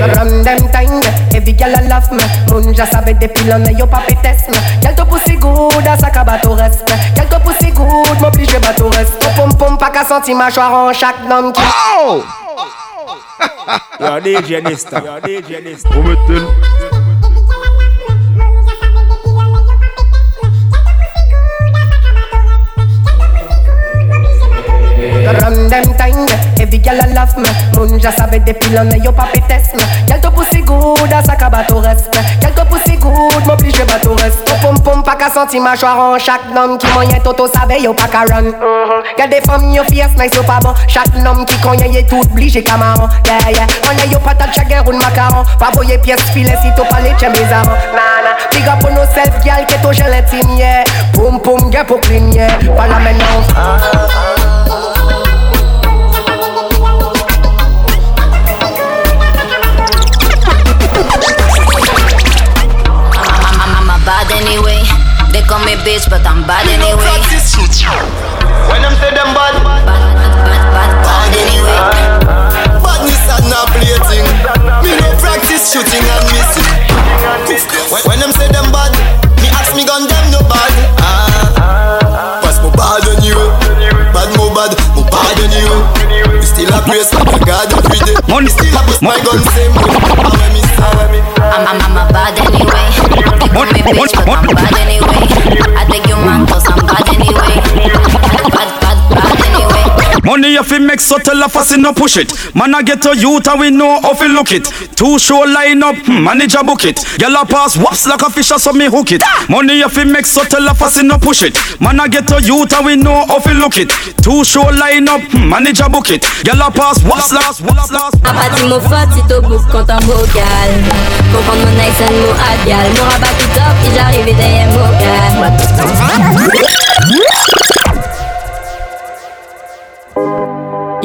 S13: Run them time, every I love me. Munja sabe yo me. Girl to pussy good, a sac à to pussy good, m'oblige bateau respect. Pom pom mâchoire en chaque nom qui.
S7: Oh!
S3: Yo DJ Nista Yo DJ Nista
S7: On me tell
S13: Run them time, every girl I love me. Munja sabe de pilon eh, yo papi test me. Girl to pussy good, a sac à bateau respect. Girl to pussy good, m'oblige bateau respect. Pom pom pas qu'à sentir mâchoire en chaque nom qui moyen toto sabe yo pas qu'à run. Mhm. Girl des femmes yo fierce nice yo pas bon. Chaque nom qui connaît yé tout obligé camarade. Yeah yeah, on a yo patate chagrin ou macaron. Pas voyer pièce filet si to parler de mes amants. Nana, big up on no self girl que to gel team yeah. Pom pom get pour clean yeah. Pas la maintenant.
S12: I'm, I'm me bitch, but I'm bad anyway.
S24: When them say them bad
S12: Bad anyway.
S24: Badness and not plating Me no practice shooting and missing when, when them say them bad Me ask me gun them no bad ah. Pass mo bad you Bad mo bad, mo bad on you still a praise for God every day Me still a bust my gun same way And when me say when me
S12: I'm, I'm, I'm a bad anyway. They call me bitch, but I'm bad anyway. I take your man cause I'm bad
S7: Money
S25: you fi make so tell a fussy no push it. Man I get a youth and we know how fi look it. Two show line up, hmm, manager book it. Gyal a pass whoops like a fish so me hook it. Money you fi make so tell a fussy no push it. Man I get a youth and we know how fi look it. Two show line up, hmm, manager book it. Gyal a pass whoops last whoops last.
S26: A parti mon fat si to book quand un vocal. Comprendre mon accent, mon adial. Mon rabat qui top et j'arrive derrière mon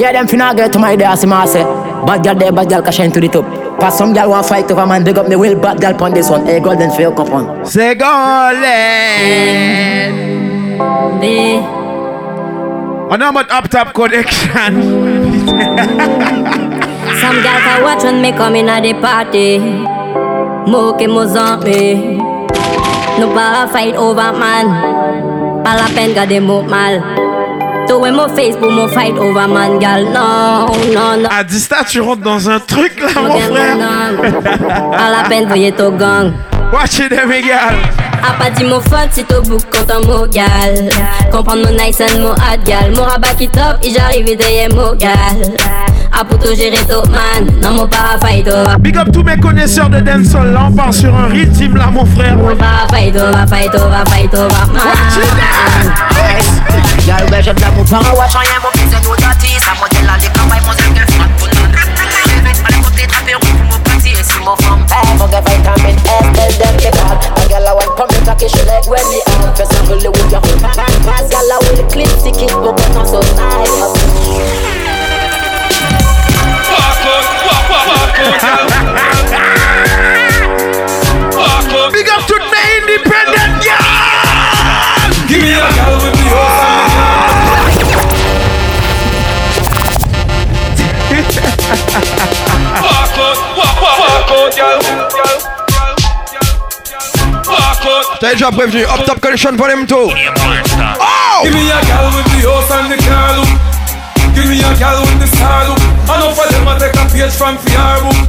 S27: Yeah, them finna get to my day, see my say. Bad girl there, bad girl cashing to the top. Cause some girl want fight over man, big up me will bad girl pon this one. Hey, golden for your cup on.
S12: Say golden. On a about up top connection.
S26: Some girl can watch when me come in at the party. Moke Mozambique. No pas fight over man. Pas la peine garder mon mal.
S12: À Dista, tu rentres dans un truc là, mon frère.
S26: Pas la peine, voyez ton gang.
S12: Watch it, mes gars.
S26: A pas dit mon fun si to book content mon gal Comprendre mon nice and mon hard gal Mon rabat qui top et j'arrive derrière mon gal Apoto Géréto, man, non mon parafaito
S12: Big up tous mes connaisseurs de dancehall, on part sur un rythme là mon frère.
S26: Mon parafaito, va man.
S12: Big up to the independent girl.
S28: Give me a girl with the house Walk out, walk, walk, walk out, girl. Walk out.
S7: T'avais déjà prévenu, Up Top Connection Volume 2. Oh!
S28: Give me a girl with the house and the car look. Give me a girl with the star look. Enough of them a take a page from Fiar book.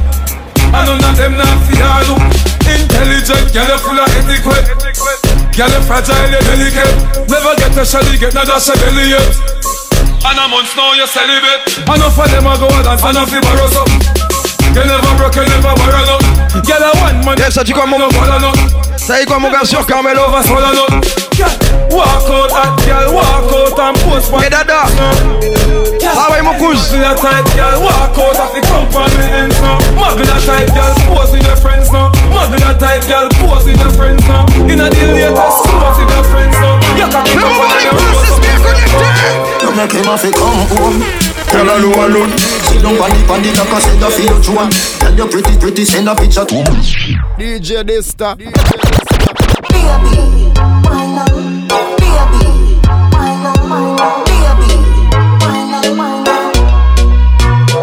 S28: And none of them not Fiar look. Intelligent, girl you full of etiquette. Girl you fragile, you delicate. Never get a shelly, get no dash a belly yet. And a month now you celibate. Enough of them a go a dance, enough you borrow some. You never broke, you never borrow no. Girl a one man.
S7: Yes, ça dit quoi mon
S28: no bother no.
S7: Ça dit quoi mon gars sur Carmelo
S28: Over swallow no. Walk out, hot girl, walk out and post
S7: Hey dada. Ah ouais mon cousin?
S28: Muggle a type girl, walk out of the company ends now Muggle type girl, pose with your friends now Muggle type girl, pose with your friends now In a the latest clothes with your friends now You can keep up on your
S21: You make him have to come home.
S28: Girl alone, alone
S21: Sit down on the pandy like I said I feel you drone Tell you pretty pretty send a picture to me.
S5: DJ Dysta.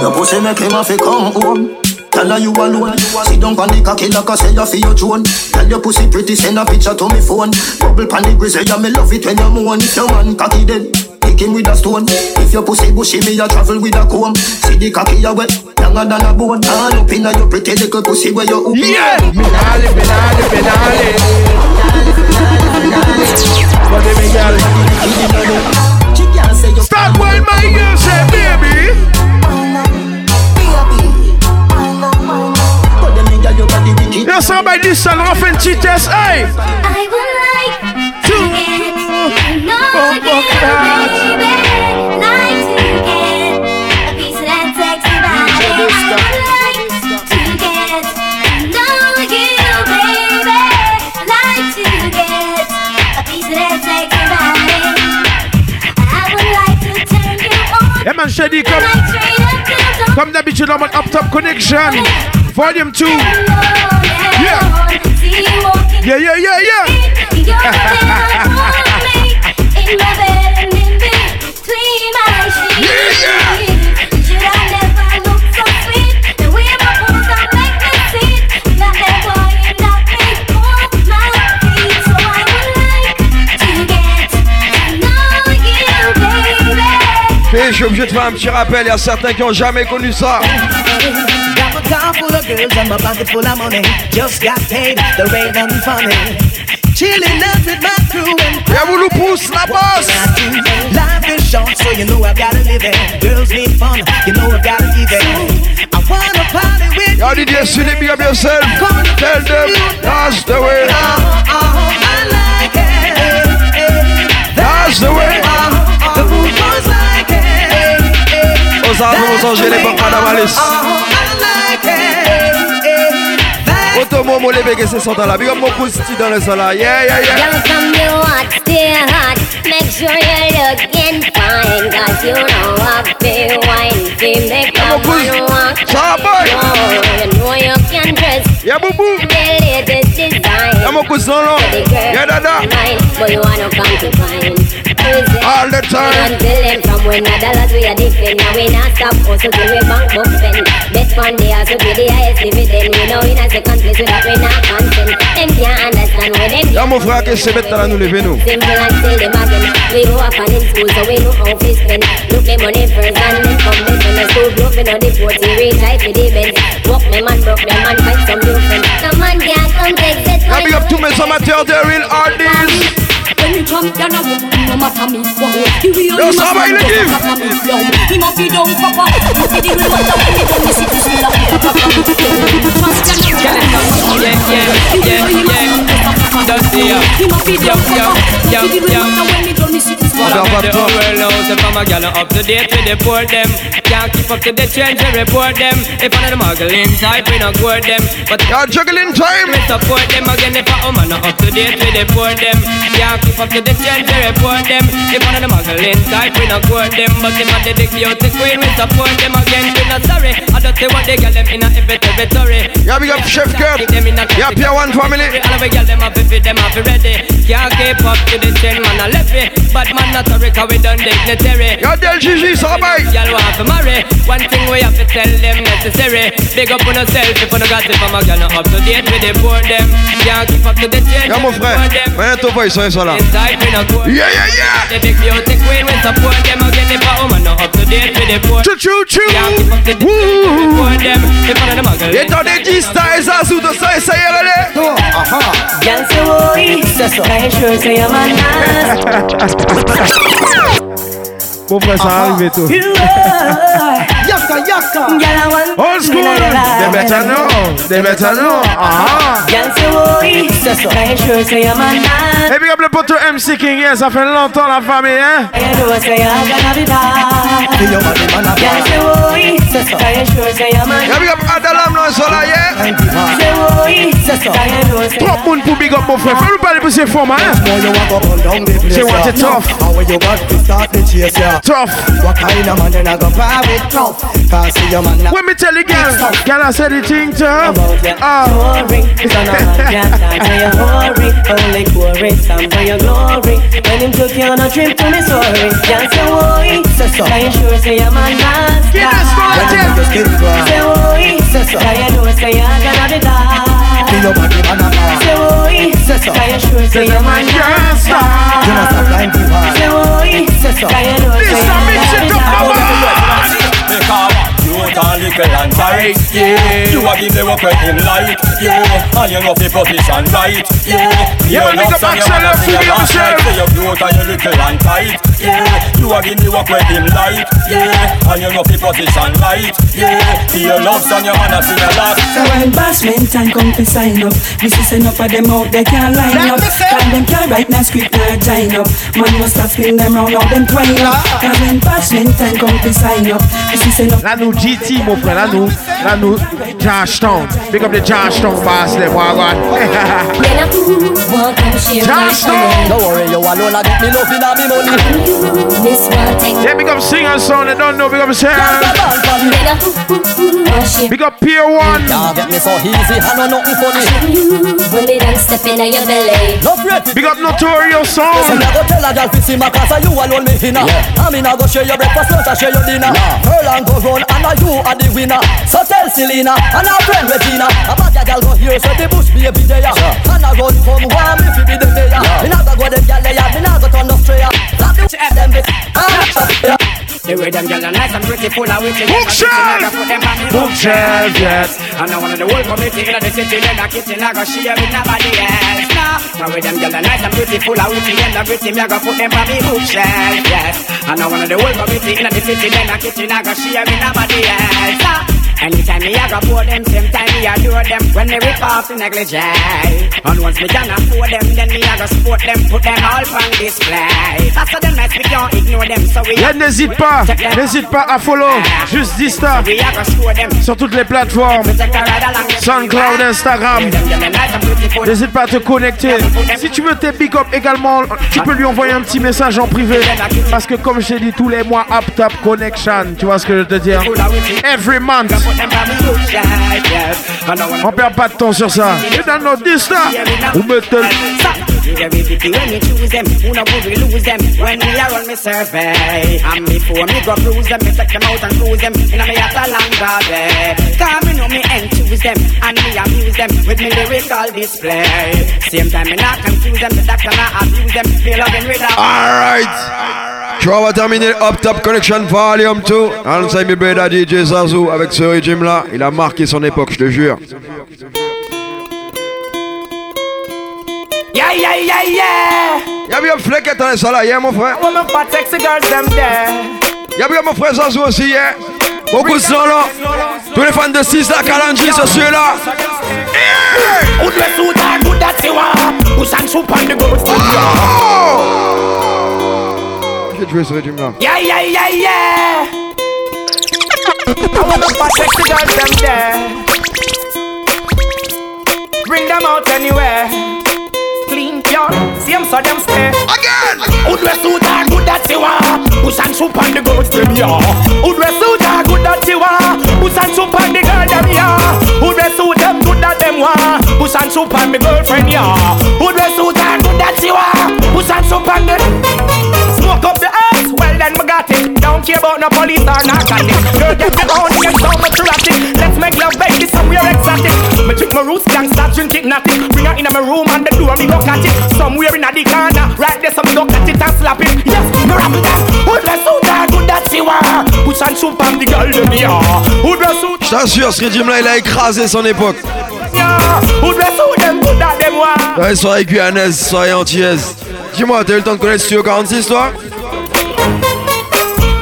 S21: Your pussy make him have to come home Tell her you alone. Sit down on the cocky like I said I feel you drone Tell your pussy pretty send a picture to me phone. Bubble pan the grizzly yeah me love it when you moan. If your man cocky dead Kick him with a stone. If your pussy bushy me a travel with a comb. See the cocky ya wet Younger than a bone. All up inna your pretty little pussy where you open.
S12: Yeah. Penale, penale, penale What me girl Shady, come.
S4: The
S12: Comme d'habitude, on va up top connection. Volume 2. Yeah. Yeah, yeah, yeah, yeah.
S7: je suis obligé de faire un petit rappel, il y a certains qui ont jamais connu ça.
S20: Got my car full of girls and my pocket full of money. Just got paid, there ain't nothing funny.
S23: Chilling out with my crew and
S7: Yeah, we pousse la bosse.
S23: Life is short, so you know I gotta live it. Girls need fun, you know I gotta give it. I wanna party with
S7: Y'all did you big up yourself. Tell them that's the way.
S23: Uh, uh, I like it.
S7: That's the way.
S23: The was like it.
S7: Aux arbres, aux angers, les banques, madame Alice.
S23: I.
S7: Auto momo les bégués c'est sont là. Big up mon pouce dans le sol. Yeah, yeah, yeah.
S18: Young from you hot, stay hot. Make sure you're looking fine. Cause you know I feel wine. Feel make a man walk.
S7: Sharboy.
S18: Oh, you know you can dress.
S7: Yeah, boo boo. Yeah. Yeah.
S18: But you.
S7: All the time.
S18: Then, from when the we are now we not stop we bank book spend. Bet fund to be the highest dividend. We know in a we not consent. Them can't understand them
S7: Y'a mon frère met là nous lever nous.
S18: simple and again. We off and in school so we know how to spend. Look money first and then come the school. We know the 40 reach high for the bend. Walk them and broke them and find some new friends. Some man can't come take it.
S7: Yeah, big up tous mes amateurs de real artists.
S29: When you jump down a woman, no matter me what The real
S7: Yo,
S29: must be
S7: give.
S29: papa me flow He must be down papa Must be the real mother when he tell me see this love Papa me flow Trust and you
S14: Yeah, yeah, yeah, yeah, yeah. Don't see ya.
S29: He must be down
S14: Yo, yo,
S29: papa
S14: yo,
S29: Must be the real
S14: yo.
S29: mother when he tell me see this
S14: Well,
S29: love
S14: I'm the whole world knows if I'm a gal up to date with the poor them. Can't keep up to the trends and report them. If one of the muggle inside, we not court them. But
S7: y'all juggling time.
S14: We support them again if a woman not up to date with the poor them. Can't keep up to the trends and report them. If one of the muggle inside, we not court them. But if I did the beauty queen, we support them again. We not sorry. I don't say what they gal them in a every territory.
S7: Yeah, big up Chef Kurt. Yeah, Pier One family.
S14: All of the gal them have to fit them have to ready. Can't keep up to the trend, man. I left it. But man, not sorry, cause we done dignitary.
S7: Yo, Del Gigi, ça va,
S14: Y'all want to marry. One thing we have to tell them necessary. Big up on yourself if you no got it from a girl not up to date with the poor them. Can't keep up to the change.
S7: Y'a mon frère. Viens ton voice, ils sont là.
S14: Inside we not good.
S7: Yeah, yeah, yeah.
S14: The big beauty queen we support them again if a woman not up to date with the poor.
S7: Chou chou chou.
S14: Can't keep up to the change with the poor them. If one of them a girl.
S7: Et dans des 10 stars, ça sous de ça, ça y est, allez.
S23: Girl say oi, I sure say I'm a
S4: frère, ça arrive et tout.
S23: Yaka yaka.
S4: Old school. They better know. They better know. Ah.
S23: Girl I sure say I'm a
S4: Et big up le poteau MC King, yeah, ça fait longtemps la famille, hein?
S23: I know gonna be bad. Girl say oi, I sure say I'm a
S7: Y'a big up Adalam, là, ils sont là, yeah.
S23: Say oi, I know say
S4: Trop de monde pour big up mon frère. Fais-nous parler pour ces formes, hein? C'est what it's tough.
S20: How you got to start the chase, yeah.
S4: Tough.
S20: What kind of man then I go buy with tough? Cause see your man now.
S4: Let me tell you, girl. Girl, I said the thing tough. Ah.
S23: Hurry, son of a can't start to your hurry Only glory, stand for your glory When him took you on a trip to Missouri Can't say why, I sure say I'm a master
S20: Get this right, yeah.
S23: Say why, I know say I'm gonna be that
S20: your body man a bar.
S23: Say why, I sure say a master
S20: You must have blind people.
S23: Say why, I know say I'm gonna be that
S30: Make a cute and little yeah. You a give the work where him like, yeah. And you know the position right, yeah.
S4: Yeah, man, make a back sell up, free up yourself.
S30: Say you cute and you little and tight, yeah. You a give the work where him like, yeah. And you know the position right, yeah. Feel love son your man a sing a last.
S31: So when bashment time come to sign up This is enough of them out, they can't line up. Cause them can't write no script nor join up. Man must have spin them round, all them twine up. Cause when bashment time come to sign up This is enough
S4: Là, nous GT, mon frère. Là, nous, là, nous, Joshtown. Big up the Joshtown boss, them. Wagwan. Joshtown.
S20: Don't worry, you alone, I get me love in me money.
S4: Yeah, big up singer son. They don't know. Big up Sam. Big up Pier One.
S20: Y'all get me so easy, I know nothing funny.
S18: When they done step in your belly.
S20: No afraid
S4: Big up Notorious
S20: So
S4: song.
S20: me a go tell a girl fi see my class and you alone me finna I mean I go share your breakfast, lunch and share your dinner Her and go run and a you are the winner So tell Selena and her friend Regina A bad girl go here so the bush baby there And I run come warm if you be the mayor Me not go go them girl there, me not go turn no strayer That the them bit Ah, yeah.
S13: The way them girls are nice and pretty, full of witty.
S4: Bookshelf! Bookshelf, yes.
S13: And I want the whole community in the city, then the kitchen, I go share with nobody else. Nah, the way them girls are nice and pretty, full of witty, and everything, I go put them on the bookshelf, yes. And I want the whole community in the city, then the kitchen, I go share with nobody else. Nah. Anytime me I go pour them, same time me adore them. When they rip off the negligee. And once me done afford them, then me I go support them Put them all on display. After them nice, we can't ignore them So we
S4: yeah, n'hésite pas, n'hésite pas à follow Juste Dista Sur toutes les plateformes. SoundCloud, Instagram. N'hésite pas à te connecter. Si tu veux tes big up également. Tu peux lui envoyer un petit message en privé. Parce que comme je t'ai dit tous les mois Up Top Connection. Tu vois ce que je te dire? Every month on perd pas de temps sur ça. Et dans nos dista, ou mettez.
S13: When me choose them, who no good we lose them When me a run me survey And before me go cruise them, me take them out and cruise them In a me at a longer day Cause me know me end choose them And me amuse them with me lyrical display Same time me not confuse them, the doctor not abuse them Me loving without
S7: Alright Tu vas terminer Up Top Connection Volume 2 Alongside my brother DJ Zazu avec ce régime là Il a marqué son époque, je te jure
S13: Yeah, yeah, yeah, yeah.
S7: Y'a bien Fleck dans les salles, yeah, mon frère. Y'a bien mon frère Zazu aussi, yeah. Beaucoup de gens là. Tous les fans de 6 là, Kalanji, ce suis là.
S13: Yeah! Udwe suta kuda tiwa. Usan supan de go
S7: J'ai joué ce régime là.
S13: Yeah, yeah, yeah, yeah. I wanna fat sexy girls, them there. Bring them out anywhere. clean, pure. Same so them stay.
S7: Again.
S13: Udwe suit a good that you want. Push and soup on the goods them ya. Udwe suit a good that you want. Push and soup on the girl them ya. Udwe suit them good that them want. Push and soup on the girlfriend ya. Udwe suit a good that you want. Push and soup on the. Smoke up the ass, well then we got it. Don't care about no police or narcotics. Girl get me on and so much erotic. Let's make love baby somewhere exotic. Me drink my roots, gangsta drink it nothing. Bring her in my room and the door me go catch it. Somewhere in the corner, right there some dog catch it and slap it. Yes, me rap it. Who dress suit that good that she want? Push and shoot on the girl them ya. Who dress suit?
S7: Je t'assure, ce régime là, il a écrasé son époque.
S13: Who dress suit them good that them want?
S7: Ouais, soirée guyanaise, soirée antillaise. Dis-moi, t'as eu le temps de connaître Studio 46 toi?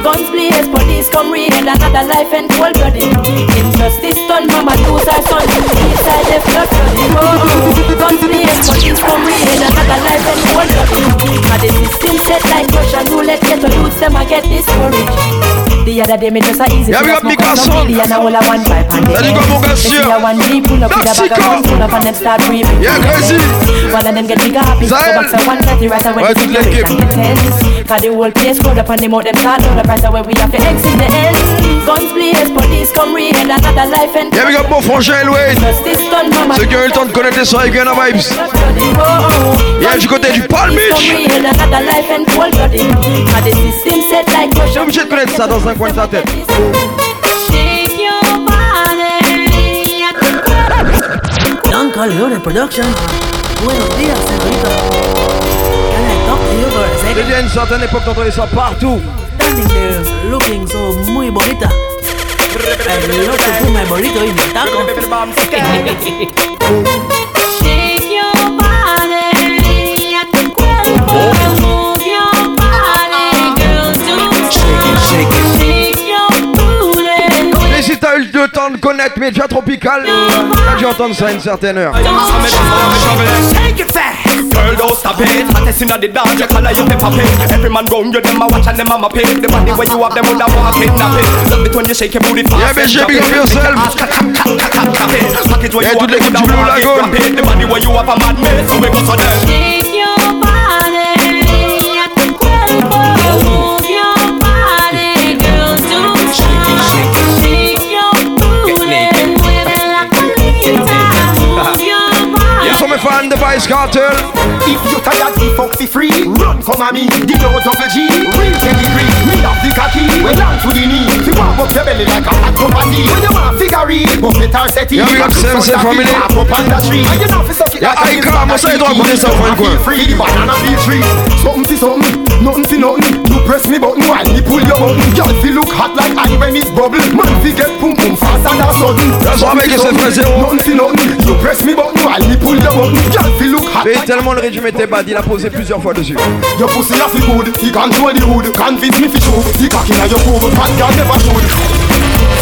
S23: Guns blaze, police come raid Another life and cold blooded Injustice done, mama lose her son Eastside left blood flooded Guns blaze, police come raid Another life and cold blooded Now the system set like Russian roulette Get to lose them, I get discouraged. The other day me just a easy
S7: Yeah, we got Mika Son
S23: And all a one pipe and the
S7: Salut mon gars sûr
S23: a one deep pull up with a bag of guns Pull up and them start breathing.
S7: Yeah, crazy.
S23: One of them get bigger happy Go back to one thirty right away
S7: Ouais, toute l'équipe
S23: Cause the whole place crowd up and them out them start load up right away We have to exit the end Guns blaze, police come raid Another life and
S7: Yeah, we got mon frangin Elway Ceux qui ont eu le temps de connaître les soirées Guyana Vibes. Yeah, du côté du Palm Beach. J'ai obligé de connaître ça dans un coin de ta tête.
S23: Shake your body.
S32: Don Corleone Production. Buenos días, señorita. Can I talk to you for a second?
S7: Il y a une certaine époque t'entendais ça partout
S32: standing there looking so muy bonita. El loco tú me bonito y me taco.
S7: temps de connaître Média Tropical T'as dû entendre ça à une certaine heure.
S13: Girl, don't stop it. Hottest inna the you call you pepper pig. Every man round you, them a watch and them a map it. The body where you have, them woulda want kidnap it. Love it when you shake your booty fast.
S7: Yeah, bitch, big up yourself.
S13: Package where
S7: Yeah,
S13: you
S7: toute
S13: have, them
S7: l'équipe du
S13: woulda
S7: Blue
S13: want
S7: Lagoon.
S13: grab it. The body where you have a mad mess, so we go so them.
S23: Body
S7: Ils sont mes fans de Vice Cartel
S11: If you tired, the fuck the free Run come at me, the low double G Real pedigree, me love the cocky We long to the knee, fi warm up your belly like a hot tea When you want figure it, Buffet or settee.
S7: Yeah, we got same, same family.
S11: Up on the tree. And you know suck it
S7: Yeah, I come, I say it up on this stuff, man, go.
S11: Free the banana feel tree. Something fi something, nothing fi nothing. You press me button while me pull your button. Girl fi look hot like ice when it's bubble. Man fi get pum pum fast and a sudden.
S7: That's why I make it say press zero.
S11: Nothing fi nothing. You press me button while me pull your button.
S7: Mais tellement le régime était bad, il a posé plusieurs fois dessus.
S11: Your pussy a good, he control the hood Convince me fi show, the cock inna your boob Fat girl never should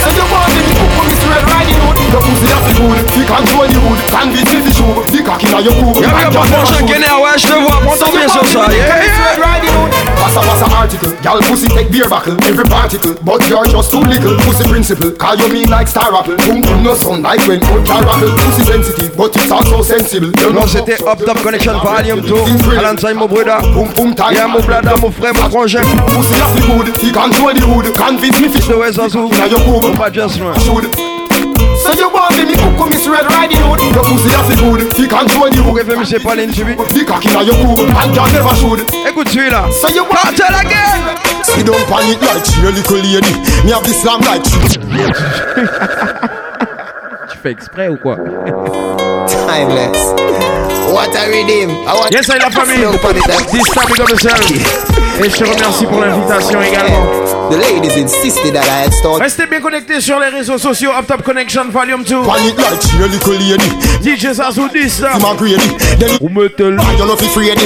S11: So you want put me straight riding hood. Your pussy a fi good, he control the hood Convince me fi show, the cock inna your boob
S7: Y'a
S11: Fat
S7: pas
S11: girl
S7: de
S11: never
S7: prochain
S11: should.
S7: qui est né, ouais, je te vois, prends ton bien sur ça. Yeah, yeah.
S11: Passa passa article, gal pussy take beer buckle. Every particle, but you're just too little. Pussy principle, call you mean like star apple. Boom boom no sun. Like when good car rattle Pussy sensitive, but it's also sensible. You
S7: Non,
S11: know
S7: c'était Up. Top Connection Volume 2. Alongside mon brother.
S11: Boom boom tight
S7: Yeah, mon blada, mon frère, mon frangin.
S11: Pussy a fi good, he control the hood Can't Convince me fi
S7: Mr. West Azul.
S11: Inna your boob
S7: On va just man.
S11: should So you want me, me cook Miss Red Riding Hood Your pussy a fi good, he control the cock your and you never should
S7: Écoute celui-là.
S11: So you want
S7: Cartel again.
S11: Sit down pan it like she a little lady Me have the slam like she
S4: Tu fais exprès ou quoi
S24: Timeless. What a redeem.
S4: Yes, I la famille. This time, big up. Et je te remercie pour l'invitation également.
S24: The ladies insisted that I had started.
S4: Restez bien connectés sur les réseaux sociaux Up Top Connection Volume 2.
S11: Pan it like she a little lady
S4: DJ Xaxou 10 là.
S11: Him a grady Then
S4: Vous mettez le.
S11: you know fi free Hey,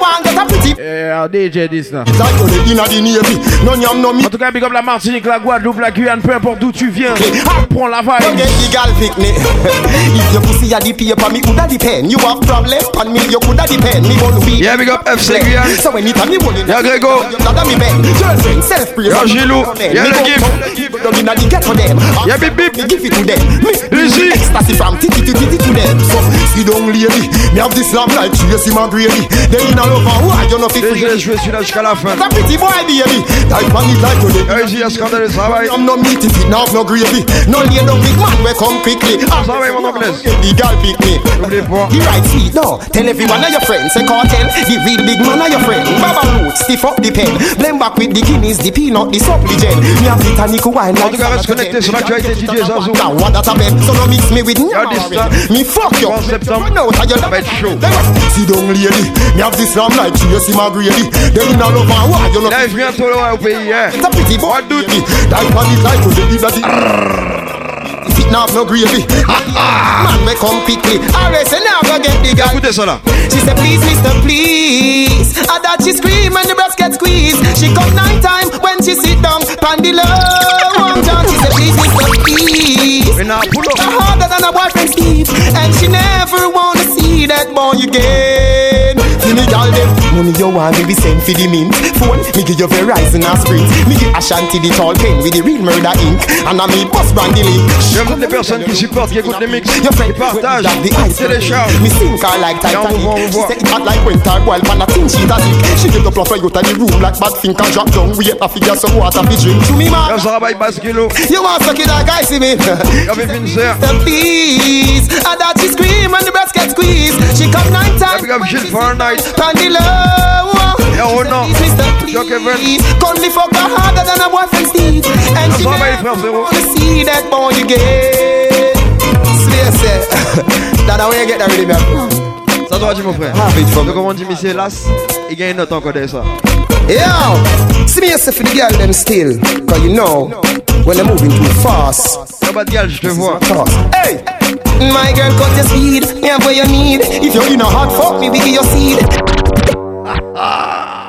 S11: you one get a pretty
S4: Eh, DJ 10 là.
S11: Like you the inna the navy No yam no me
S4: En tout cas, big up la Martinique, la Guadeloupe, la Guyane, peu importe d'où tu viens. Prends la
S11: Don't
S4: vibe.
S11: get the gal pick me If your pussy a the paper, me coulda depend You have problem, pan me you coulda depend Me gon' be
S7: Yeah, big up FC Guyane.
S11: So when it a me rolling
S7: Yeah, Grégo.
S11: Dada me bed Girlfriend, self-praise
S7: Yeah, Gilou. Yeah, le gift.
S11: Down inna the ghetto them
S7: Yeah, bip bip.
S11: Me give it to them Me
S7: Easy.
S11: ecstasy from titty to titty to them So, lady Me have this lamb like Tracy McGrady Then inna love and why you know fi
S7: Et je
S11: free
S7: vais jouer celui-là jusqu'à la fin.
S11: That pretty boy baby Like pan it like you
S7: Yeah, ici, il y a scandale.
S11: I'm no meat if it now no gravy No lay down big man we come quickly Ah,
S7: Ça mon anglais.
S11: The girl pick me
S7: pas.
S11: The right seat, no Tell everyone of your friends Say cartel The real big man of your friend Baba root Stiff up the pen Blend back with the guineas The peanut The supplicant Me have the tonic wine
S7: En
S11: like
S7: tout cas, reste connecté sur l'actualité DJ Xaxou.
S11: Now what that a bet So no mix me with
S7: Yo.
S11: Me fuck you
S7: 3 septembre.
S11: Run out of your
S7: Ça va être chaud.
S11: Sit down lady Me have this lamb like Tracy McGrady Then in a love and why you know
S7: Live bientôt là, au pays, hein.
S11: It's a boy
S7: What do
S11: baby Like pan it like the If it now have no gravy ah, ah. Man we come quickly Alright so now go get the girl
S7: Écoutez ça là.
S11: She said, please, mister, please. And that she scream and the breast get squeezed. She come night time when she sit down. Pandy low, one John. She said, please, mister, please.
S7: Mais now, pull up.
S11: Harder than a boyfriend Steve. And she never wanna see that boy again. See me, y'all, them. Money you want me be send for the mint. Phone, me give you Verizon and Sprint. Me give Ashanti the tall pen with the real murder ink. And I me bust brandy link.
S7: J'aime les personnes qui supportent, qui écoutent les mix,
S11: Your
S7: qui
S11: friend
S7: partagent,
S11: the
S7: qui téléchargent.
S11: Me sink her like Titanic.
S7: vous voit, on vous
S11: She say it hot like winter while pan a thin sheet a sick. She give the fluff right out of the room like bad think and drop down. Wait a figure some water fi drink. To me man,
S7: va, basse kilo.
S11: you want suck it like ice me.
S7: Y'avait Vincer.
S11: The please, and that she scream and the breast get squeezed. She come night time.
S7: Big up Gilles for a night. Yeah, oh no.
S11: Mr. Please, Conley fuck her harder than a boyfriend Steve. And she never wanna see that boy again. Say, that way you get that rhythm. yeah?
S7: Ça doit dire, mon frère.
S11: It from
S7: Donc, comme on dit, monsieur Las, il gagne notre encore de ça.
S11: Yo, see me yourself for the girl them still. Cause you know, when they're moving too fast.
S7: Pas de gal, je te vois.
S11: Hey! My girl, cut your speed. Me have what you need. If you're in a hot fuck, me we give you seed.